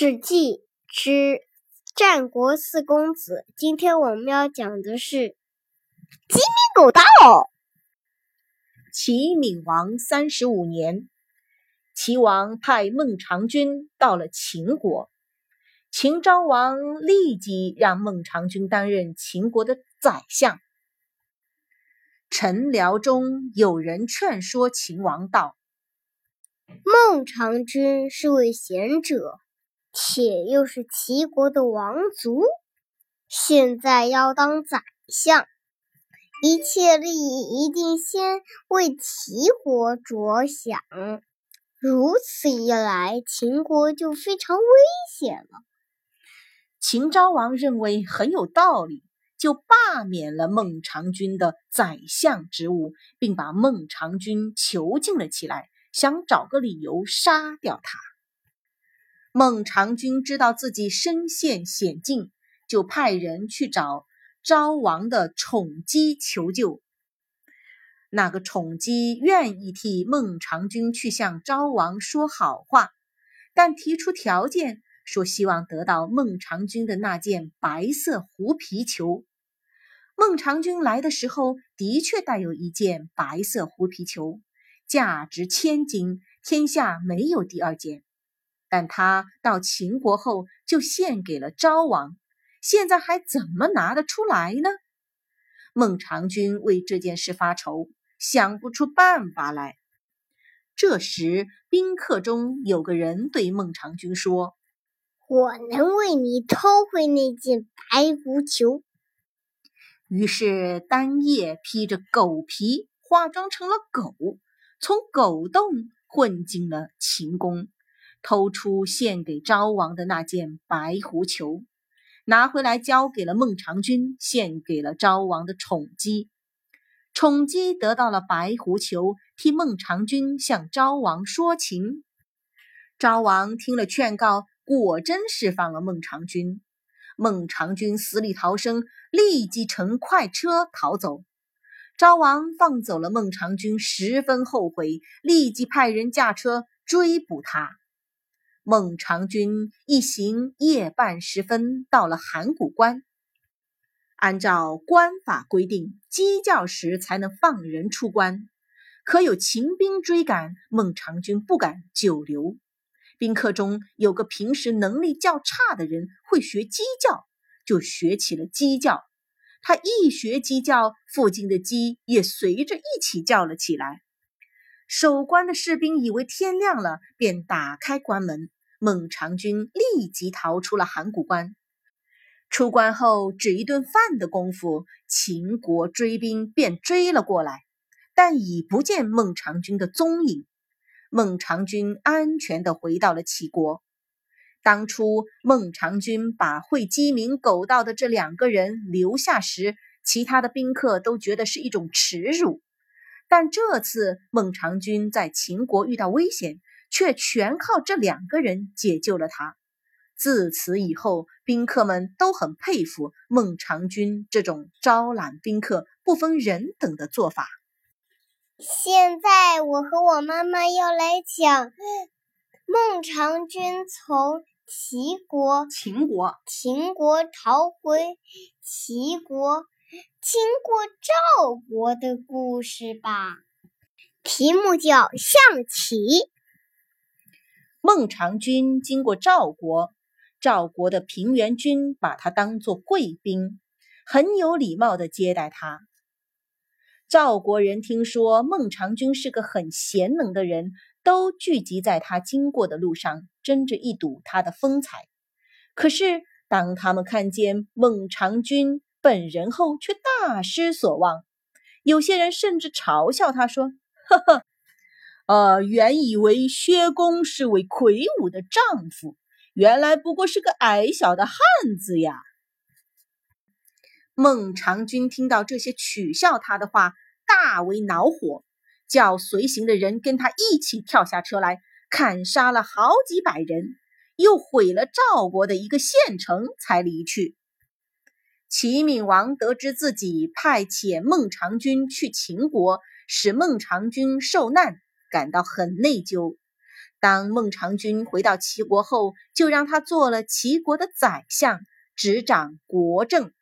史记之战国四公子。今天我们要讲的是鸡鸣狗盗。齐闵王三十五年，齐王派孟尝君到了秦国，秦昭王立即让孟尝君担任秦国的宰相。臣僚中有人劝说秦王道：“孟尝君是位贤者。”且又是齐国的王族，现在要当宰相，一切利益一定先为齐国着想。如此一来，秦国就非常危险了。秦昭王认为很有道理，就罢免了孟尝君的宰相职务，并把孟尝君囚禁了起来，想找个理由杀掉他。孟尝君知道自己身陷险境，就派人去找昭王的宠姬求救。那个宠姬愿意替孟尝君去向昭王说好话，但提出条件，说希望得到孟尝君的那件白色狐皮球。孟尝君来的时候，的确带有一件白色狐皮球，价值千金，天下没有第二件。但他到秦国后就献给了昭王，现在还怎么拿得出来呢？孟尝君为这件事发愁，想不出办法来。这时，宾客中有个人对孟尝君说：“我能为你偷回那件白狐裘。”于是，丹叶披着狗皮，化妆成了狗，从狗洞混进了秦宫。偷出献给昭王的那件白狐裘，拿回来交给了孟尝君，献给了昭王的宠姬。宠姬得到了白狐裘，替孟尝君向昭王说情。昭王听了劝告，果真释放了孟尝君。孟尝君死里逃生，立即乘快车逃走。昭王放走了孟尝君，十分后悔，立即派人驾车追捕他。孟尝君一行夜半时分到了函谷关，按照关法规定，鸡叫时才能放人出关。可有秦兵追赶，孟尝君不敢久留。宾客中有个平时能力较差的人，会学鸡叫，就学起了鸡叫。他一学鸡叫，附近的鸡也随着一起叫了起来。守关的士兵以为天亮了，便打开关门。孟尝君立即逃出了函谷关。出关后，只一顿饭的功夫，秦国追兵便追了过来，但已不见孟尝君的踪影。孟尝君安全地回到了齐国。当初孟尝君把会鸡鸣狗盗的这两个人留下时，其他的宾客都觉得是一种耻辱。但这次孟尝君在秦国遇到危险。却全靠这两个人解救了他。自此以后，宾客们都很佩服孟尝君这种招揽宾客不分人等的做法。现在，我和我妈妈要来讲孟尝君从齐国、秦国、秦国逃回齐国，经过赵国的故事吧。题目叫《象棋》。孟尝君经过赵国，赵国的平原君把他当作贵宾，很有礼貌地接待他。赵国人听说孟尝君是个很贤能的人，都聚集在他经过的路上，争着一睹他的风采。可是当他们看见孟尝君本人后，却大失所望。有些人甚至嘲笑他说：“呵呵。”呃，原以为薛公是位魁梧的丈夫，原来不过是个矮小的汉子呀！孟尝君听到这些取笑他的话，大为恼火，叫随行的人跟他一起跳下车来，砍杀了好几百人，又毁了赵国的一个县城，才离去。齐闵王得知自己派遣孟尝君去秦国，使孟尝君受难。感到很内疚，当孟尝君回到齐国后，就让他做了齐国的宰相，执掌国政。